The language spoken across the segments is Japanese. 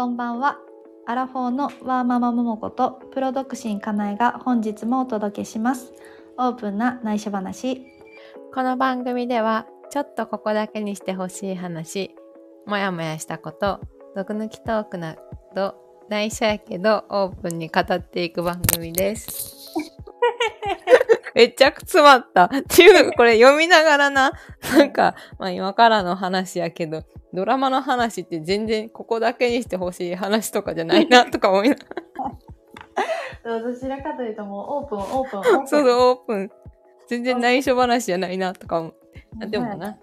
こんばんは。アラフォーのワーママももことプロ独身かなえが本日もお届けします。オープンな内緒話。この番組ではちょっとここだけにしてほしい話もやもやしたこと毒抜きトークなど内緒やけどオープンに語っていく番組です めっちゃく詰まったっていうのこれ読みながらななんか、まあ、今からの話やけどドラマの話って全然ここだけにしてほしい話とかじゃないなとか思いながらどちらかというともうオープン、オープン、オープン。そうそうオープン全然内緒話じゃないなとか思ってあでもな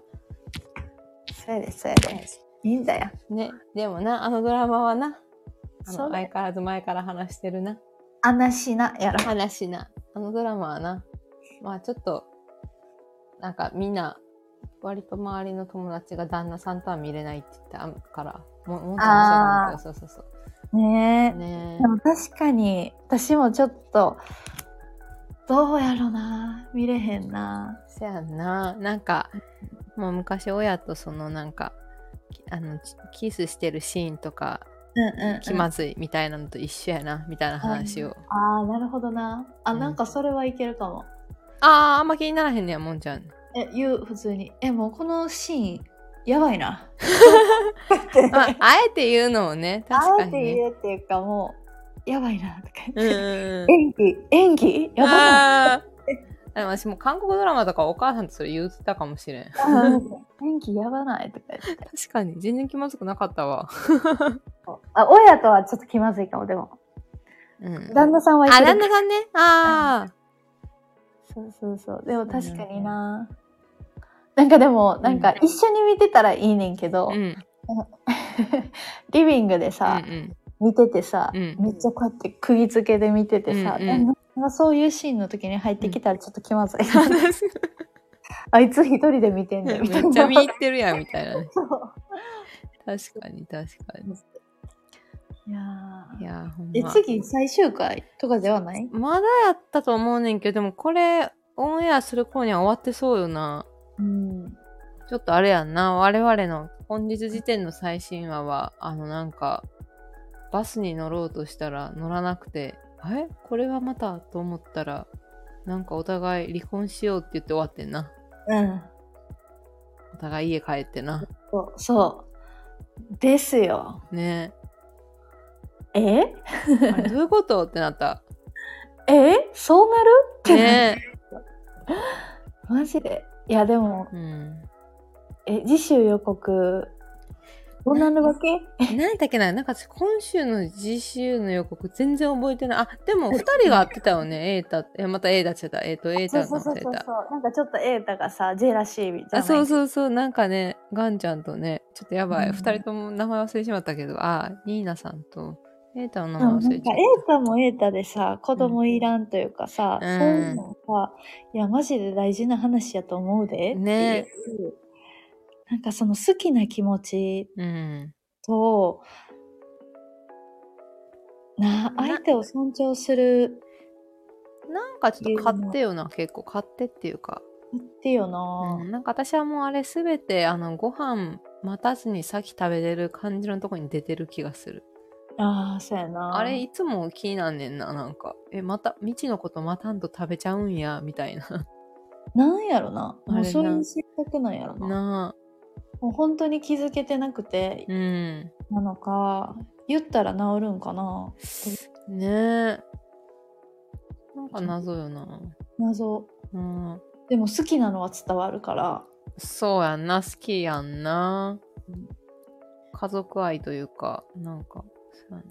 そうやで、そうやで。いいんだよ。ね、でもな、あのドラマはな、あの相変わらず前から話してるな。あなしな、やろ。話な。あのドラマはな、まあちょっと、なんかみんな、割と周りの友達が旦那さんとは見れないって言ってあから、ももんちゃんもそうそうそうそねえう。。ねでも確かに、私もちょっと、どうやろな。見れへんな。せやんな。なんか、もう昔親とそのなんか、きあの、キスしてるシーンとか、うんうん、うん。気まずいみたいなのと一緒やな、みたいな話を。ああ、なるほどな。あ、うんなんかそれはいけるかも。あー、あんま気にならへんねや、もんちゃん。え、言う、普通に。え、もうこのシーン、やばいな。まあ、あえて言うのもね、確かあえて。言うっていうかもう、やばいな、とかうん言って。演技演技？やばいな。あーでも私も韓国ドラマとかお母さんとそれ言ってたかもしれん。演技やばないとか言って。確かに、全然気まずくなかったわ。あ、親とはちょっと気まずいかも、でも。うん。旦那さんはあ、る旦那さんね。ああ。そうそうそう。でも確かにな。なんかでも、なんか一緒に見てたらいいねんけど、うん。う んリビングでうさ、ん。見ててさ、うんめっちゃこうやって釘付けで見ててさ、うんうんそういうシーンの時に入ってきたらちょっと気まずい。あいつ一人で見てんねんみたいな。めっちゃ見入ってるやん、みたいな 確かに、確かに。いやーいやー、ほんえ、ま。次最終回とかではない？まだやったと思うねんけど、でもこれ、オンエアする頃には終わってそうよな。うん。ちょっとあれやんな、我々の本日時点の最新話は、あのなんか、バスに乗ろうとしたら乗らなくて、え？これはまたと思ったら、なんかお互い離婚しようって言って終わってんな。うん。お互い家帰ってな。そう。そう。ですよ。ねえ？え。あれどういうこと？ってなった。え？そうなる？ってね マジでいやでもえ。うん。え次週予告どうなるわけ？何だっけななんか私今週の次週の予告全然覚えてない。あ、でも二人が会ってたよね。エータ。え、またエータって言ってた。えっ、と、エータそうそうそうそう。なんかちょっと瑛太がさジェラシーみたいなあそうそうそう、なんかね、ガンちゃんとね、ちょっとやばい。うん二、人とも名前忘れてしまったけど、あ、ニーナさんと、エータの名前忘れちゃっ瑛太も瑛太でさ子供いらんというかさ、うんそういうのさいやマジで大事な話やと思うでねなんかその好きな気持ちた。うん。とな相手を尊重するなんかちょっと買ってよな、結構。買ってっていうか。ってよな、うん、なんか私はもうあれすべて、あの、ご飯待たずに先食べれる感じのとこに出てる気がする。ああそうやなあれいつも気になんねんな、なんか。え、また、未知のこと待たんと食べちゃうんや、みたいな。なんやろなもうそういう性格なんやろななあ。もう本当に気づけてなくてうん。なのか、言ったら治るんかなねえ。なんか謎よな。謎うん。でも好きなのは伝わるからそうやんな、好きやんな。家族愛というか、なんか、そうやん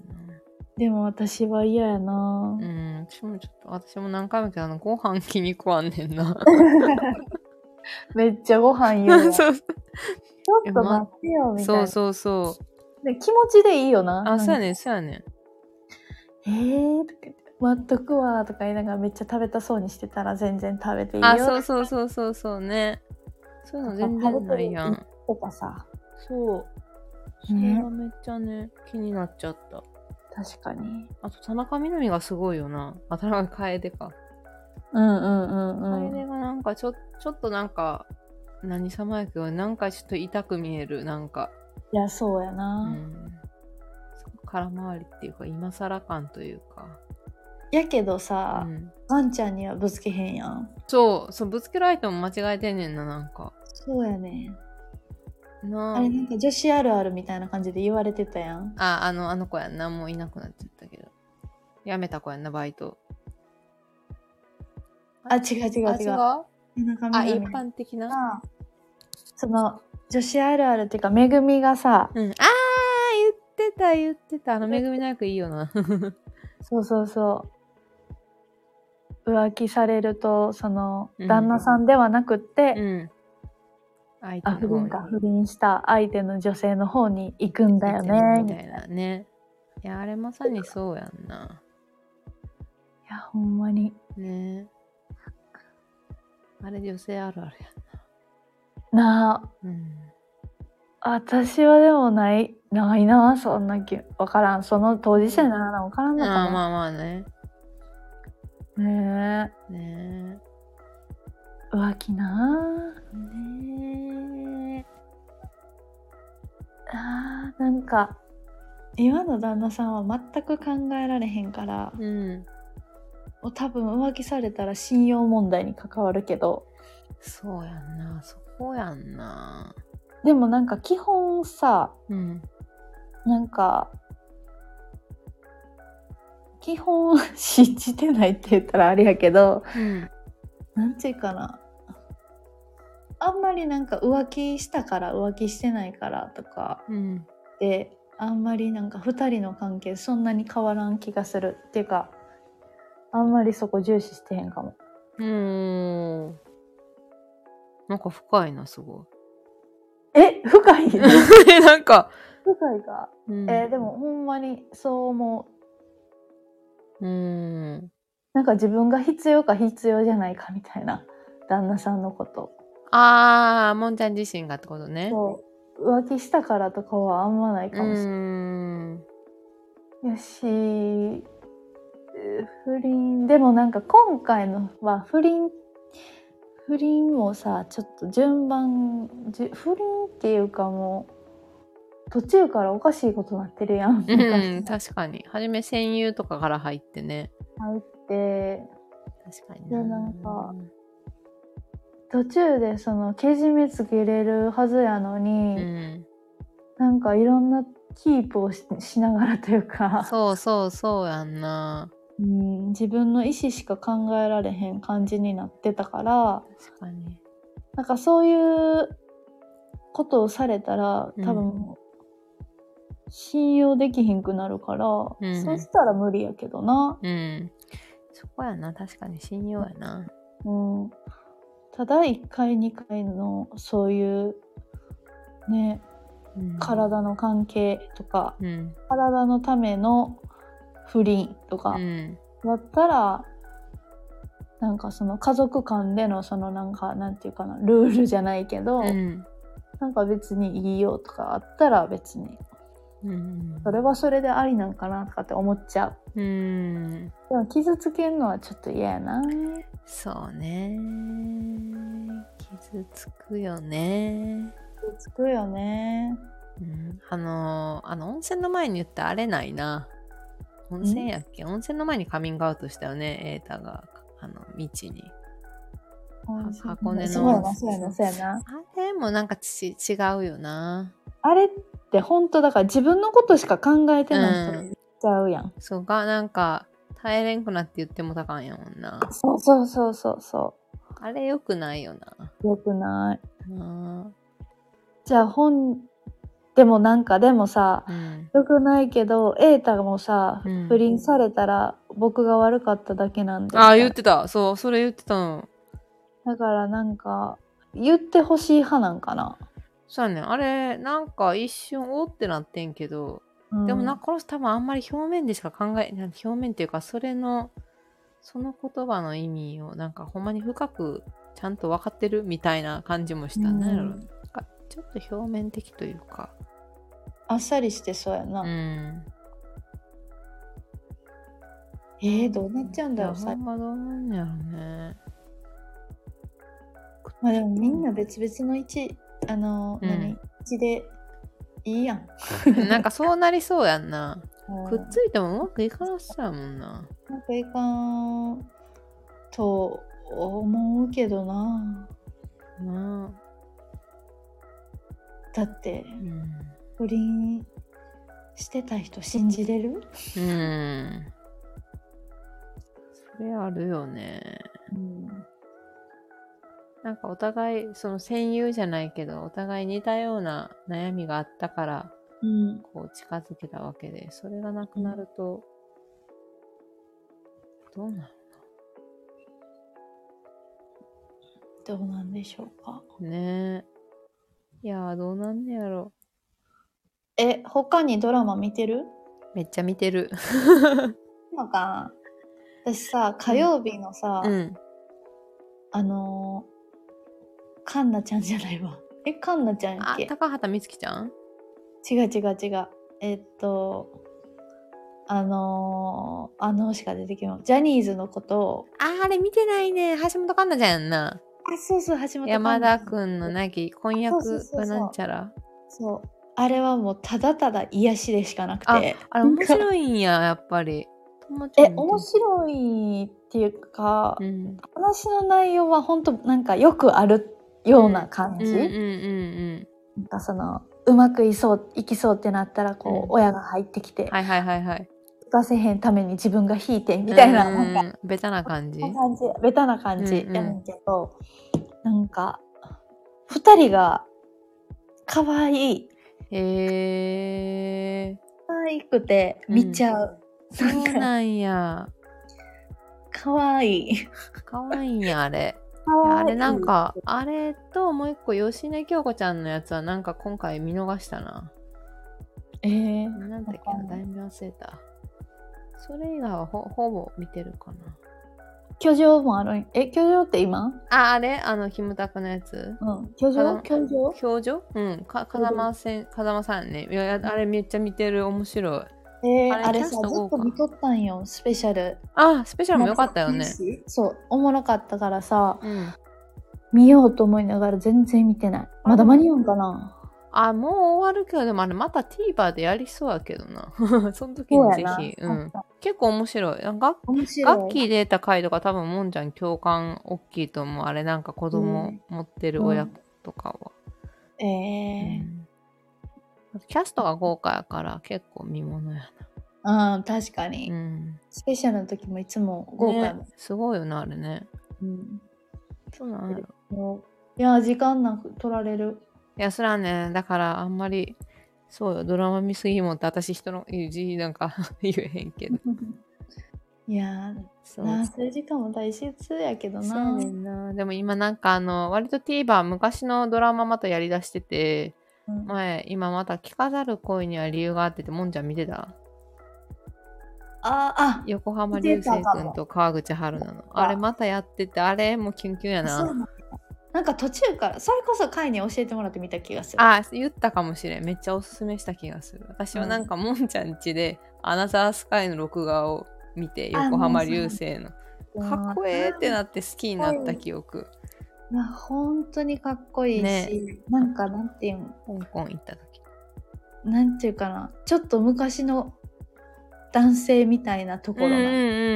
でも私は嫌やなな。うん、私もちょっと、私も何回もけど、あの、ご飯気に食わんねんな。めっちゃご飯言う わちょそうっと待ってよみたいなそうそうそう。で気持ちでいいよなあ、そうやねねん、そうやねん。えーとか言って待っとくわとか言いながらめっちゃ食べたそうにしてたら全然食べていいよあ、そうそうそうそうそうね。そういうの全然ないやん。とかさそう。それがめっちゃね、気になっちゃった。確かにあと、田中みな実がすごいよな。あ、田中楓か。うんうんうんうん楓がなんかちょ、ちょっとなんか、何様やけど、なんかちょっと痛く見える、なんか。いやそうやうな、ん。空回りっていうか今更感というか、やけどうさ、ん、ワンちゃんにはぶつけへんやんそうそうぶつけられても間違えてんねんななんかそうやねなあれなんか女子あるあるみたいな感じで言われてたやん。ああのあの子やんな。もういなくなっちゃったけど。やめた子やんなバイト。あ違う違うあ違う？あ一般的な？がその女子あるあるっていうかめぐみがさうん。あー言ってた言ってた。あのめぐみの役いいよな。そうそうそう。浮気されるとそのうん。旦那さんではなくって、うん。相手あ不倫か。不倫した相手の女性の方に行くんだよね。みたいなね。いやあれまさにそうやんな。いやほんまに。ね。あれ女性あるあるな。あ。やんうん。私はでもないないなそんな気わからん。その当事者にならなわからんのかな、ああまあまあね。ねねえ浮気な。えねああーなんか今の旦那さんは全く考えられへんからえうん。もう多分浮気されたら信用問題に関わるけど。そうやんな。そこやんな。でもなんか基本さうん。なんか基本 信じてないって言ったらあれやけどうんなんていうかな。あんまりなんか浮気したから浮気してないからとか。うん。であんまりなんか2人の関係そんなに変わらん気がするっていうかあんまりそこ重視してへんかも。うーん。なんか深いなすごえ深いい？なんか、深いか、うん。えーでもほんまにそう思う。うーんなんか自分が必要か必要じゃないかみたいな旦那さんのこと。ああもんちゃん自身がってことね。そう。浮気したからとかはあんまないうかもしれーない、ん。やし。えー不倫。でもなんか今回のは不倫不倫もさちょっと順番じゅ不倫っていうかもう途中からおかしいことになってるやん。うん、確かに。はじめ戦友とかから入ってね。入って確かにでなんか途中でそのけじめつけれるはずやのうに、ん。なんかいろんなキープをししながらというかそうそうそうやんな。うん、自分の意思しか考えられへん感じになってたから確かに。なんかそういうことをされたらうん多分、信用できひんくなるから、うんそしたら無理やけどな、うん。そこやな。確かに信用やな。うん、ただ1回2回のそういうねうん、体の関係とかうん。体のための不倫とかうん。だったら、なんかその家族間でのそのなんかなんていうかなルールじゃないけど、うん。なんか別にいいよとかあったら別にうん。それはそれでありなんかなとかって思っちゃううん。でも傷つけるのはちょっと嫌やなそうね。傷つくよね。傷つくよねうん、あのーあの温泉の前に言ったあれないな。温泉やっけ？温泉の前にカミングアウトしたよね、エータが、あの、道に。箱根のそうやなそうやなそうやなあれもなんかち違うよな。あれって本当だから自分のことしか考えてない人っちゃうやん、そうが、なんか、耐えれんくなって言ってもたかんやもんな。そうそうそうそうそあれ良くないよな。うよくないなじゃあ本でもなんかでもさあうん。よくないけど瑛太もさ、うん不倫されたら僕が悪かっただけなんでああ、言ってた。そう、それ言ってたの。だからなんか言ってほしい派なんかな、そうやねんあれ、なんか一瞬おってなってんけど、うんでもなこの人多分あんまり表面でしか考え、なん表面っていうか、それの、その言葉の意味をなんかほんまに深くちゃんと分かってるみたいな感じもしたね。うんなんかちょっと表面的というか。あっさりしてそうやな、うん。えー、どうなっちゃうんだろうほんまどうなんやろね。まあでもみんな別々の位置あの、うん何？位置でいいやん なんかそうなりそうやんな。うんくっついてもうまくいかなそうやもんな。なんかいかんと思うけどななだってあ。うん。不倫してた人信じれる、うん。それあるよね。うん、なんかお互い、その戦友じゃないけど、お互い似たような悩みがあったから、うん、こう近づけたわけで、それがなくなると、どうなるどうなんでしょうか？ねえ。いやー、どうなんねやろ。え他にドラマ見てる？めっちゃ見てる。のかな私さ火曜日のさ、うん。あのー、カンナちゃんじゃないわ。えカンナちゃんやっあ、け高畑充希ちゃん？違う違う違う。えっとあのー、あのしか出てきます。ジャニーズのことを。あー、あれ見てないね。橋本環奈ちゃんやんな。あそうそう橋本山田くんんのなき婚約がなんちゃら。そう。あれはもうただただ癒しでしかなくあて、あれ面白いんや、やっぱり。友達えも見て面白いっていうか、うん。話の内容は本当なんかよくあるような感じ、うんうんうんなんかそのうまくいそういきそうってなったらこう、うん親が入ってきて、うん。はいはいはいはい。引かせへんために自分が引いてみたいな,、うんなんかベタな感じ？感じベタな感じうんうんやねんけど、なんか二人が可愛いへえ可愛くて見ちゃう、ー。そなんかうなんや。可愛いかわいいんや、あれ。あれなんか、あれともう一個、吉根京子ちゃんのやつはなんか今回見逃したな。えー、なんだっけな、だいぶ忘れた。それ以外はほほぼ見てるかな。居城もあるん？え居城って今？あ、あれ？あの、キムタクのやつ？うん居城？あ居城？表情うん。か風間せん、風間さんね。いや、あれめっちゃ見てる。面白い。えー、あれさずっと見とったんよスペシャルあ、スペシャルも良かったよね。そうおもろかったからさうん。見ようと思いながら全然見てないまだ間に合うんかな？あ、もう終わるけど、でもあれまた TVer でやりそうやけどな。その時にぜひ。うん。結構面白い。なんか面白いガッキー出た回とか多分もんちゃん共感大きいと思う。あれなんか子供持ってる親とかは。えーうんキャストが豪華やから結構見ものやうん確かな。に、うん。スペシャルの時もいつも豪華ねすごいよな、あれね。うんそうなんやろ。いや時間なく取られるいや、それはね、だからあんまり、そうよ、ドラマ見すぎもって私人の言う字なんか 言えへんけど。いやそうなあそういう時間も大切やけどなそうな。でも今なんかあの、割と TVer 昔のドラマまたやりだしてて、うん前、今また聞かざる恋には理由があってて、もんちゃん見てた？ああ横浜流星くんと川口春奈の。あれまたやってて、あれもうキュンキュンやな。なんだなんか途中からそれこそ会に教えてもらってみた気がするあ、言ったかもしれん。めっちゃおすすめした気がする。私はなんかもんちゃん家で、アナザースカイの録画を見て、あ横浜流星の。うんかっこええってなって好きになった記憶。いや本当にかっこいいし、ねなんかなんていうん香港行った時。なんていうかな？ちょっと昔の男性みたいなところうんうんの、う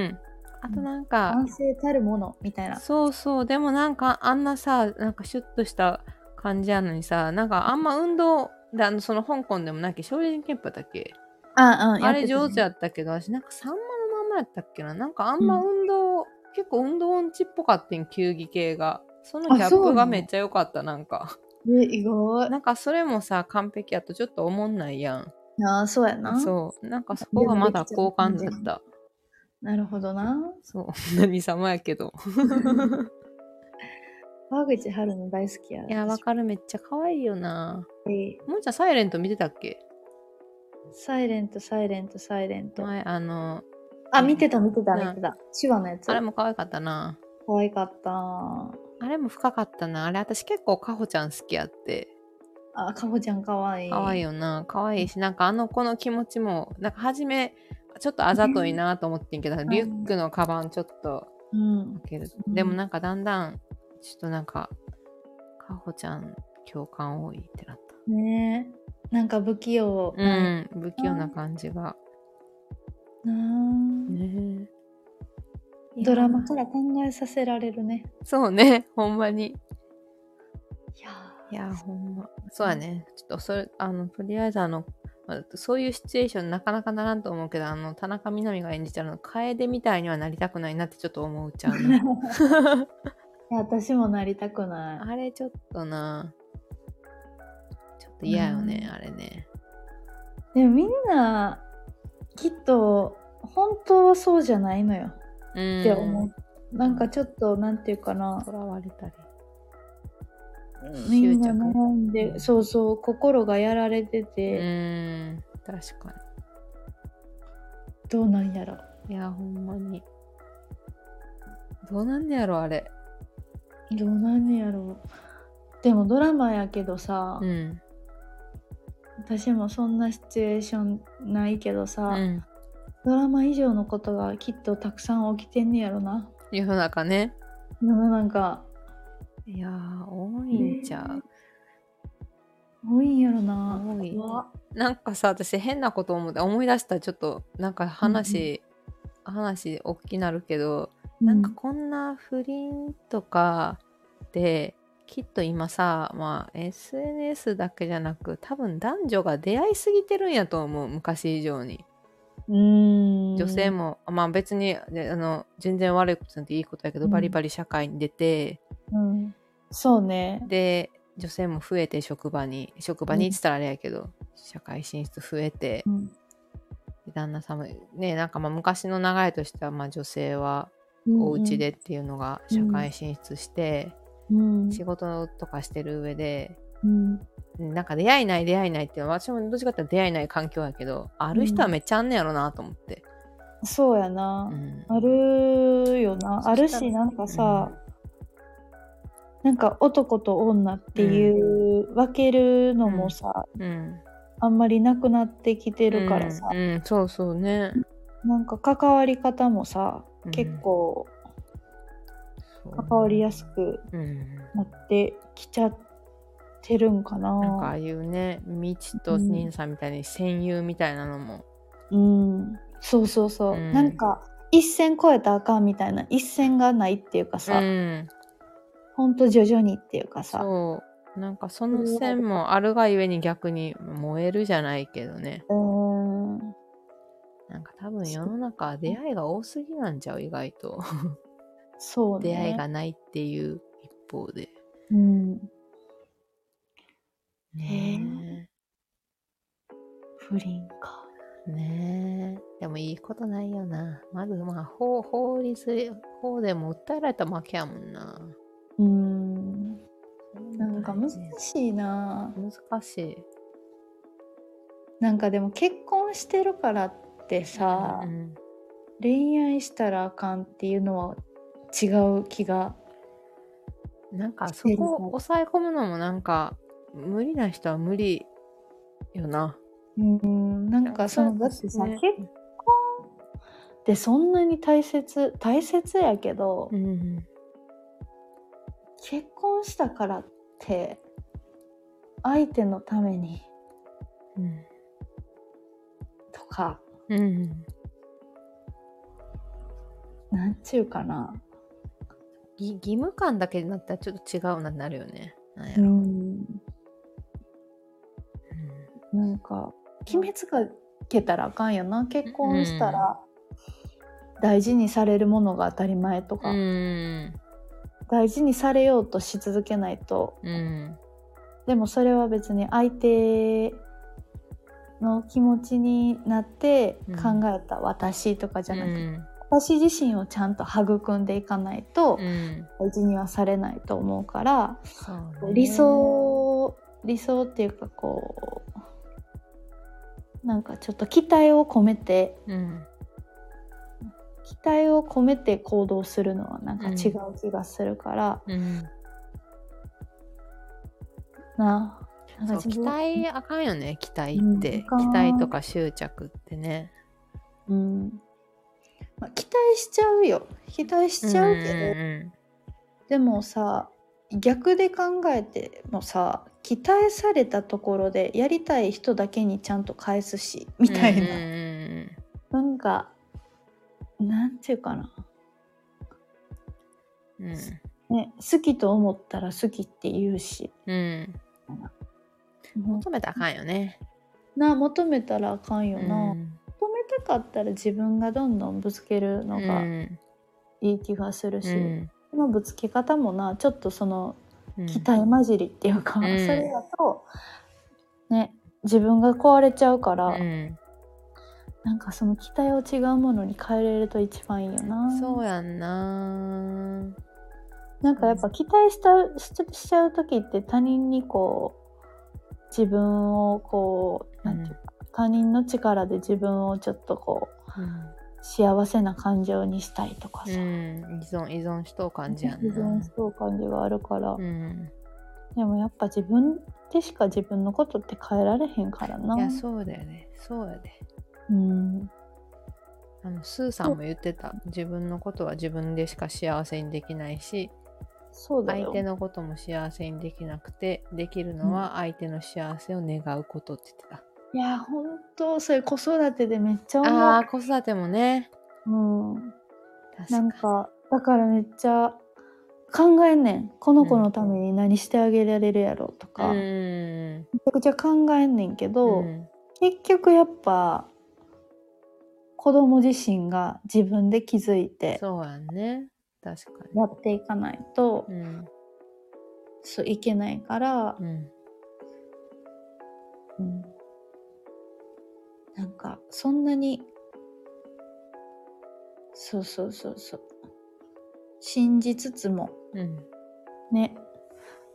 ん。あとなんか、男性たるものみたいな。そうそう、でもなんかあんなさ、なんかシュッとした感じやのにさ、なんかあんま運動、であのその香港でもなき少林拳法だっけ？あ,、うん、あれ上手ややったけど、私なんかさんまのまんまやったっけな？なんかあんま運動、結構運動音痴っぽかったん、球技系が。そのギャップがめっちゃ良かった、なんか。え意外なんかそれもさ、完璧やとちょっと思んないやん。あそうやなそう。なんかそこがまだ好感だった。なるほどなそう。何様やけど。川口春の大好きやいや、わかる。めっちゃ可愛いよな。るもうちゃんサイレント見てたっけ？サイレントサイレントサイレント前、あの、あ見てた見てたうん見てた手話のやつあれも可愛かったな。可愛かったあれも深かったな。あれ私結構かほちゃん好きやって。あかほちゃん可愛い可愛いよな。可愛いし、なんかあの子の気持ちも、なんか初め、ちょっとあざといなと思ってんけど、リュックのカバンちょっとうん開ける。うんでもなんかだんだん、ちょっとなんか、かほちゃん共感多いってなった。ねえなんか不器用うん、不器用な感じが。なあねえドラマから考えさせられるね。そうね ほんまに。いやいやほんま。そうやね。ちょっとそれあのとりあえずあのまあそういうシチュエーションなかなかならんと思うけどあの田中みな実が演じたの楓みたいにはなりたくないなってちょっと思うちゃうな いや 私もなりたくない。あれちょっとな。ちょっと嫌よね、うん。あれね。でもみんなきっと本当はそうじゃないのよ。うんって思う。なんかちょっとなんていうかな。とらわれたり。みん。な執着。悩んでそうそう心がやられてうて、ーん。確かどうなんやろ。にいやほんまに。どうなんねやろあれ。どうなんねやろ。でもドラマやけどさ、うん。私もそんなシチュエーションないけどうさ、んドラマ以上のことがきっとたくさん起きてんねやろな。世の中ね。世の中。いやー多いんちゃう、多いんやろな。多い。なんかさ私変なこと思って思い出したらちょっとなんか話、話大きなるけど、なんかこんな不倫とかできっと今さまあ SNS だけじゃなく多分男女が出会いすぎてるんやと思う。昔以上に。うん女性も、まあ別にであの全然悪いことなんていいことやけど、うん。バリバリ社会に出てうん。そうね。で女性も増えて職場に。職場にって言ったらあれやけど、社会進出増えてうん。で旦那さんもねなんかまあ昔の流れとしてはまあ女性はお家でっていうのが社会進出して、うん。仕事とかしてる上でうんなんか出会いない出会いないっていうのは私もどっちかっていうと出会いない環境やけどある人はめっちゃあんねやろなと思って、そうやな、うんあるよな。あるそしなんかさ、なんか男と女っていう、分けるのもさ、うん、あんまりなくなってきてるからさ、うんうんそうそうね、なんか関わり方もさ、うん。結構関わりやすくうん。なってきちゃってるんかな。なんかああいうねみちと兄さんみたいに戦友みたいなのも、うん、そうそうそう、うん。なんか一線越えたらあかんみたいな。一線がないっていうかさ、うん、ほんと徐々にっていうかさ。そう。なんかその線もあるがゆえに逆に燃えるじゃないけどね。うーん。なんか多分世の中は出会いが多すぎなんちゃう意外と。そうね。出会いがないっていう一方で。うんね不倫か。えねえ。でもいいことないよな。まずまあ法法律法でも訴えられたら負けやもんな。うん。なんか難しいな。難しい。なんかでも結婚してるからってさ、うん恋愛したらあかんっていうのは違う気がなんかそこを抑え込むのもなんか無理な人は無理よな。うんなんかそのだってさ、ね結婚ってそんなに大切大切やけど、うん結婚したからって相手のためにうん。とかうんなんちゅうかな。ぎ義務感だけになったらちょっと違うなってなるよね。なんやろ。うんなんか決めつけたらあかんよな。結婚したら大事にされるものが当たり前とか、うん。大事にされようとし続けないと。うん。でもそれは別に相手の気持ちになって考えた私とかじゃなくて、うん。私自身をちゃんと育んでいかないとうん。大事にはされないと思うから、ね。理想理想っていうかこうなんかちょっと期待を込めてうん。期待を込めて行動するのはなんか違う気がするから、うん。ななんか自分待あかんよね期待うんって、あかん。期待とか執着ってね。うん。まあ、期待しちゃうよ。期待しちゃうけど、ん。でもさ逆で考えてもさ期待されたところでやりたい人だけにちゃんと返すしみたいな、うんなんかなんていうかな。うん。ね、好きと思ったら好きって言うし。うん。も求めたらあかんよね。うな求めたらあかんような。求ん。めたかったら自分がどんどんぶつけるのうがん。いい気がするし、うんそのぶつけ方もなちょっとそのうん期待混じりっていうか、うんそれだとね自分が壊れちゃうから、うん。なんかその期待を違うものに変えれると一番いいよな。そうやんな。なんかやっぱ期待したしちゃしちゃう時って他人にこう自分をこうなんていうか、他人の力で自分をちょっとこううん。幸せな感情にしたいとかさ、うん。依存、依存しとう感じやん自分な。そう感じがあるから、うん。でもやっぱ自分でしか自分のことって変えられへんからないや、そうだよね。そうやで。うんあの、スーさんも言ってた。自分のことは自分でしか幸せにできないし、相手のことも幸せにできなくて、できるのは相手の幸せを願うことって言ってた。いや本当それ子育てでめっちゃ思うああ、子育てもね。うん確なんかかだからめっちゃ考えんねんこの子のために何してあげられるやろとか、に。うめん。ちゃくちゃ考えんねんけど、うん結局やっぱ子供自身が自分で気づいてそうやんね。確かに。やっていかないと、うん。そういけないからう、ん。うんなんかそんなにそうそうそうそう信じつつもうん。ね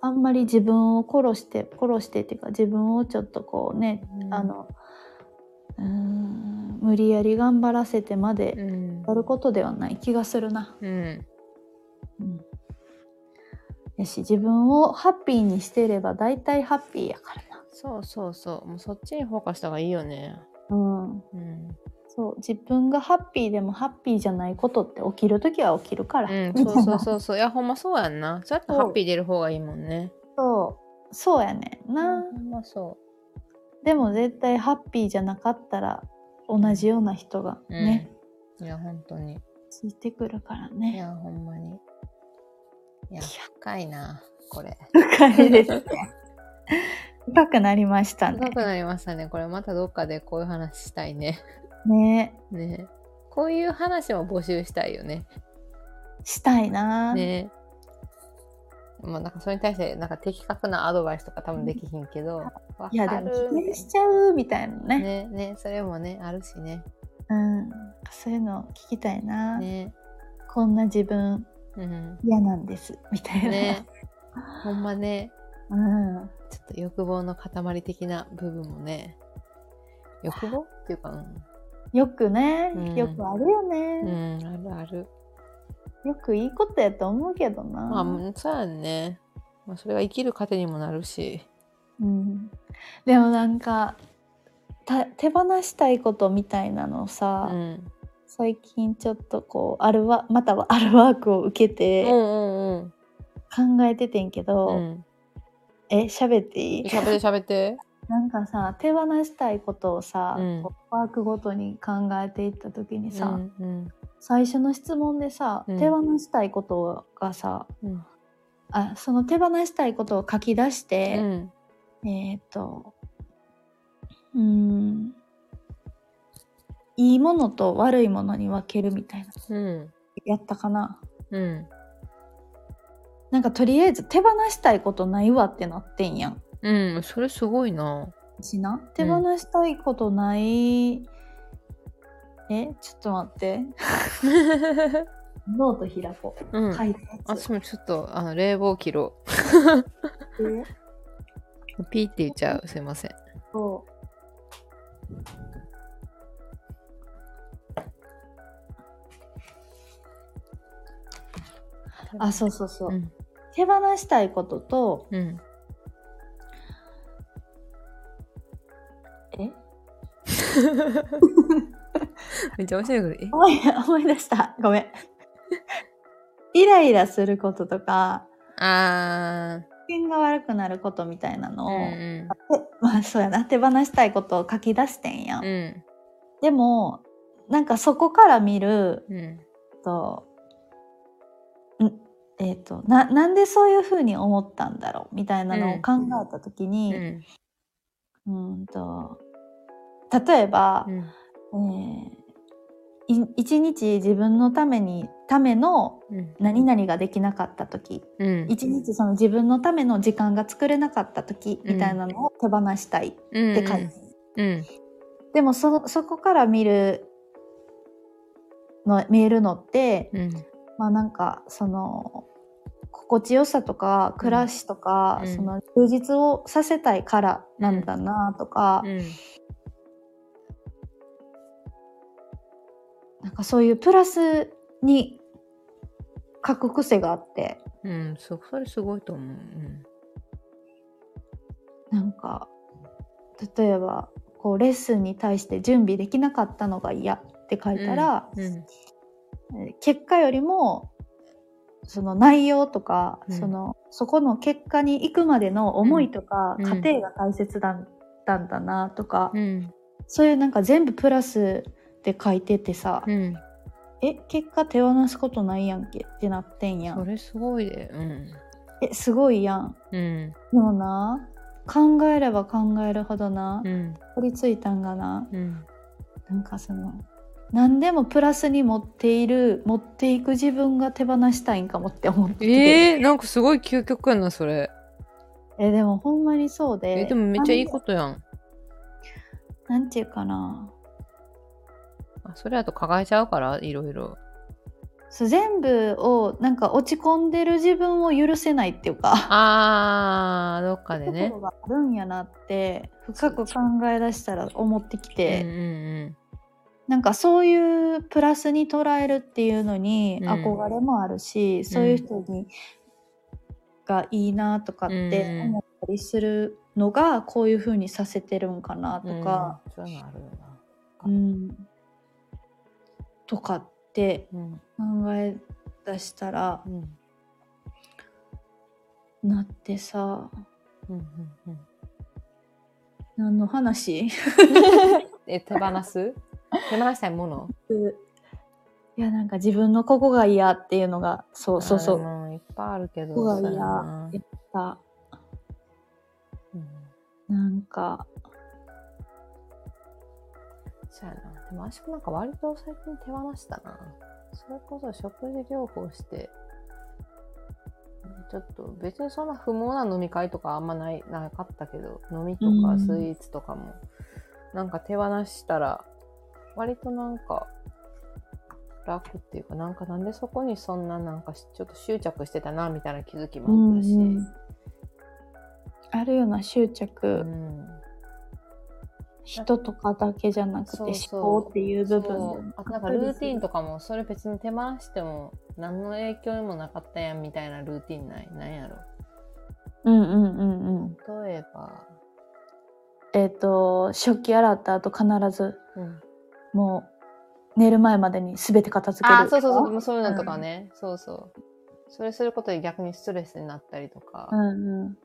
あんまり自分を殺して殺してっていうか自分をちょっとこうね、うんあのうーん無理やり頑張らせてまでうん。やることではない気がするな。うん。うん、やし自分をハッピーにしてれば大体ハッピーやからそうそうそう。もうそっちにフォーカスした方がいいよね。な。うん、うん。そう自分がハッピーでもハッピーじゃないことって起きる時は起きるから。うん、そうそうそうそう。いや、ほんまそうやんな。そうやってハッピー出る方がいいもんね。そうそうやねんな。ほんまそでも絶対ハッピーじゃなかったら同じような人がう。ね、うん。いや、本当に。ついてくるからいね。や、ほんまに。いや、深いな、これ。深いですね。深くなりましたね深。くなりましたね。これまたどっかでこういう話したいね。ねねこういう話も募集したいよね。したいな。ねまあなんかそれに対してなんか的確なアドバイスとか多分できひんけど、わいやでかも期待るみたいしちゃうみたいなな。ね。ねねそれもね、あるしね。うん。そういうの聞きたいな。ねこんな自分うん。嫌なんですみたいな。ねほんまね、うん。ちょっと欲望の塊的な部分もね、欲望？っていうか、うんよくね、うんよくあるようね、ん、あるある。よくいいことやと思うけどな。まあ、うんそうやんね。まあ、それが生きる糧にもなるし。うん、でもなんかた手放したいことみたいなのをうさ、ん。最近ちょっとこうあるわまたはあるワークを受けうんてうん考えててんけど、うん。うん。え喋っていい？喋って喋って。なんかさ手放したいことをさ、うん。ワークごとに考えていった時にさ、うんうん。最初の質問でさ、うん。手放したいことがさうん。あその手放したいことを書き出しうて、ん。えっ、とうーんいいものと悪いものに分けるみたいなうん。やったかな。うんなんかとりあえず手放したいことないわってなってんやん。うんそれすごいな。しな？手放したいことない、えちょっと待って。ノート開こう、うん。書いたやつ。私もちょっとあの冷房切ろえ？うピーって言っちゃう。すいません。そう。あそうそうそう、うん手放したいこととうん。え？めっちゃ面白いけど思い思い出した。ごめん。イライラすることとかえあ機嫌が悪くなることみたいなーのを、うんまあそうやな。手放したいことを書き出してんやん、うん。でもなんかそこから見るうん。とんえっ、とななんでそういうふうに思ったんだろうみたいなのを考えた時うに、ん。うん、と例えば、うん。えーい一日自分のためにためのうん。何々ができなかった時うん。一日その自分のための時間が作れなかった時みたいなのを手放したいって書いてある、うん。でもそそこから見るの見えるのってうんまあなんかその心地よさとか暮らしとか、うん。その充実をさせたいからなんだなとか、うん。なんかそういうプラスに書く癖があって。うん。そそれすごいと思う。うん。なんか例えばこうレッスンに対して準備できなかったのが嫌って書いたら、うん。えー結果よりもその内容とか、うん。そのそこの結果に行くまでの思いとか、うん。過程が大切だったんだなとか、うん。そういうなんか全部プラスで書いててさ、うん。え結果手放すことないやんけってなってんやん。それすごいで。うん。えすごいやん。うん。でもな。考えれば考えるほどな。うん。取り付いたんがな。うん。なんかその何でもプラスに持っている持っていく自分が手放したいんかもって思ってて。えー、なんかすごい究極やなそれ。えでもほんまにそうでえでもめっちゃいいことやん。なんていうかな。あそれだと抱えちゃうからいろいろ。そう全部をなんか落ち込んでる自分を許せないっていうか。あーどっかでとね。ころがあるんやなって深く考え出したら思ってきて、うんうんなんかそういうプラスに捉えるっていうのにうん。憧れもあるし、そういう人にがいいなとかって思ったりするのがこういう風にさせてるんかなうんとか、うん。そういうのあるよな。うん。とかってうん。考え出したらうん。なってさうんうんうん。何の話？え手放す？手放したいもの？いやなんか自分のここが嫌っていうのがそうそうそう。いっぱいあるけどここが嫌。な。やった。うん。なんか。そうやな。でも私もなんか割と最近手放したな。それこそ食事療法してちょっと別にそんな不毛な飲み会とかあんまないなかったけど飲みとうん。かスイーツとかも、なんか手放したら割となんか楽っていうかなんかなんでそこにそんななんかしちょっと執着してたなみたいな気づきもあったし、うんうんあるような執着、うん。人とかだけじゃなくて思考っていう部分あとなんかルーティンとかもそれ別に手放しても何の影響にもなかったやんみたいなルーティンない？なんやろ？うんうんうんうん。例えば、えっ、と食器洗った後必ずうん、もう寝る前までに全て片付けるあそうそうそうもうそういうのとかね、そうそう。それすることで逆にストレスになったりとか、うんうん。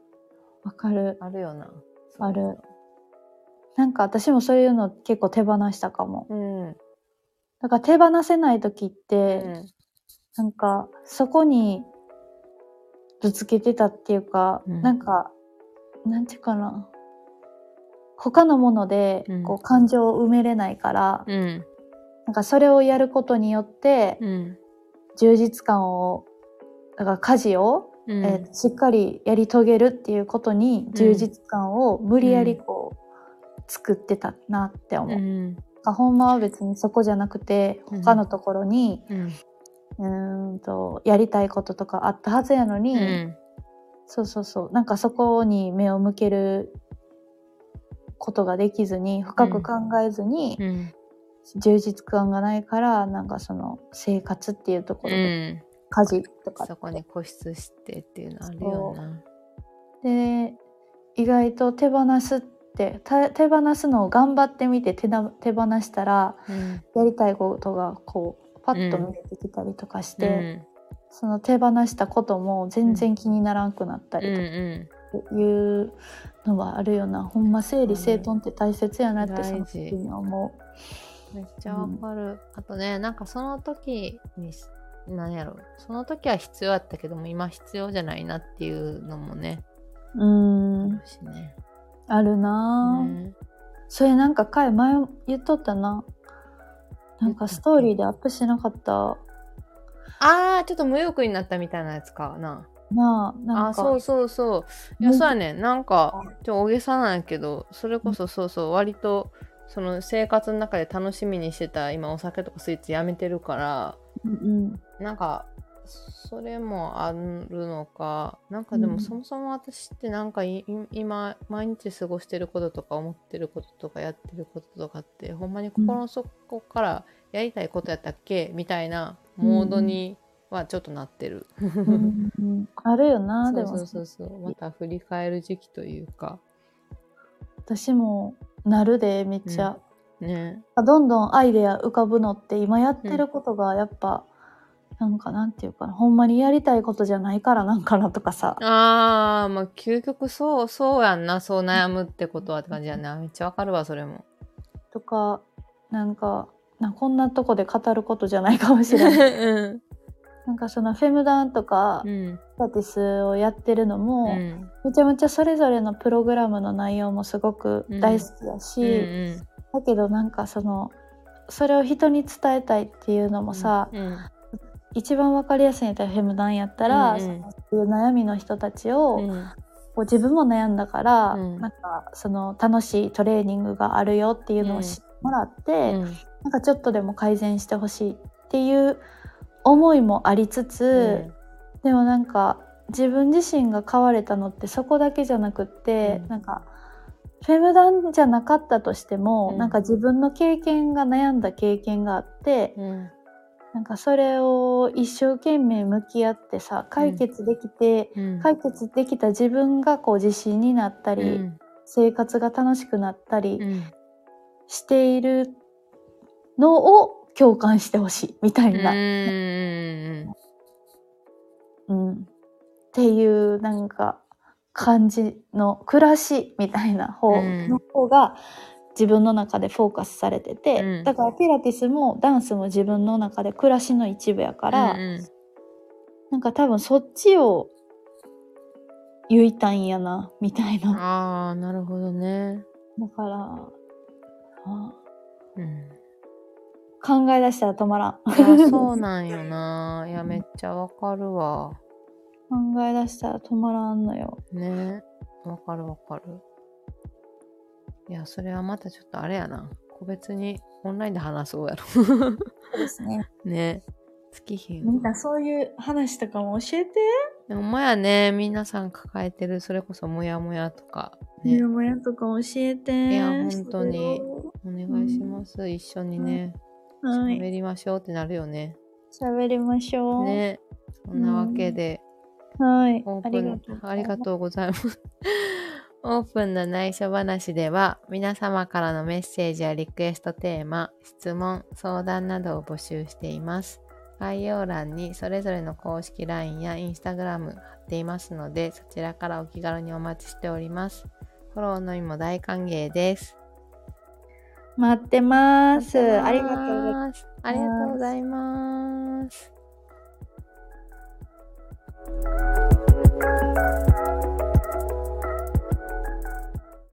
わかる。あるよな。ある。なんか私もそういうの結構手放したかも。うん。うんだから手放せない時って、なんかそこにぶつけてたっていうか、うん。なんかなんていうかな他のものでうん。こう感情を埋めれないから、うん。なんかそれをやることによってうん。充実感をだから家事を、うん。えーしっかりやり遂げるっていうことに充実感を無理やりこう、作ってたなって思う。うん。ほんまは別にそこじゃなくてうん。他のところに、うん。んとやりたいこととかあったはずやのに、うん。そうそうそう。なんかそこに目を向けることができずに深く考えずに、うん充実感がないからなんかその生活っていうところで、家事とかそこに固執してっていうのあるよな。で意外と手放すってた手放すのを頑張ってみて手な手放したらうん。やりたいことがこうパッと見えてきたりとかして、その手放したことも全然気にならんくなったうんうりとかんいうのはあるよな、ほんま整理整頓って大切やなってその時に思う。めっちゃわかる。あとね、なんかその時に、なんやろ、その時は必要やったけども、今必要じゃないなっていうのもね、うんあるしね。あるなぁ、ねそれなんか回前言っとったななんかストーリーでアップしなかったあー、ちょっと無欲になったみたいなやつかな。なあなんか。あそうそうそう。いやそうやねなんかちょ大げさなんやけどそれこそそうそう割とその生活の中で楽しみにしてた今お酒とかスイーツやめてるからうんなんかそれもあるのか。なんかでうん。もそもそも私ってなんかいい今毎日過ごしてることとか思ってることとかやってることとかってほんまに心の底からやりたいことやったっけ？みたいなモードにはちょっとなってる。うん。うんあるよなでもそうそう。そうまた振り返る時期というか。私もなるでめっちゃ、ね。どんどんアイデア浮かぶのって今やってることがやっぱ、なんかなんていうかなほんまにやりたいことじゃないからなんかなとかさ。あーまあ究極そうそうやんな。そう悩むってことはって感じやな。めっちゃわかるわそれも。とかなんかなこんなとこで語ることじゃないかもしれない。うんなんかそのフェムダンとかうん。ピラティスをやってるのうも、ん。めちゃめちゃそれぞれのプログラムの内容もすごく大好きだし、うんだけどなんかそのそれを人に伝えたいっていうのもさ、うん。一番わかりやすいんやったらフェムダンやったら、うんうん。そういう悩みの人たちを、うん。こう自分も悩んだから、うん。なんかその楽しいトレーニングがあるよっていうのを知ってもらって、うん。なんかちょっとでも改善してほしいっていう思いもありつつ、でもなんか自分自身が変われたのってそこだけじゃなくって、うん。なんかフェムダンじゃなかったとしても、うん。なんか自分の経験が悩んだ経験があって、うん。なんかそれを一生懸命向き合ってさ解決できて、うん。解決できた自分がこう自信になったり、うん。生活が楽しくなったりうん。しているのを共感してほしいみたいな、うん。うん。っていうなんか感じの暮らしみたいな方うん。の方が自分の中でフォーカスされてて、うん。だからピラティスもダンスも自分の中で暮らしの一部やから、うんなんか多分そっちを言いたいんやなみたいな。ああなるほどね。だからあうん考え出したら止まらん。あそうなんよないやめっちゃわかるわ考え出したら止まらんのよ。ねわかるわかる。いや、それはまたちょっとあれやな。個別にオンラインで話そうやろ。そうですね。ね。月日みんなそういう話とかも教えて。でも、まやね、皆さん抱えてる、それこそモヤモヤとか、ね、もやとか教えて。いや本当にお願いします。一緒にね、はい。喋りましょうってなるよね。喋りましょう。。ね。そんなわけで、はい。オープンありがとう。ございます。オープンな内緒話では皆様からのメッセージやリクエストテーマ、質問、相談などを募集しています。概要欄にそれぞれの公式 LINE や Instagram 貼っていますのでそちらからお気軽にお待ちしております。フォローの意も大歓迎です。待ってます。ありがとうございます。ます。ありがとうございます。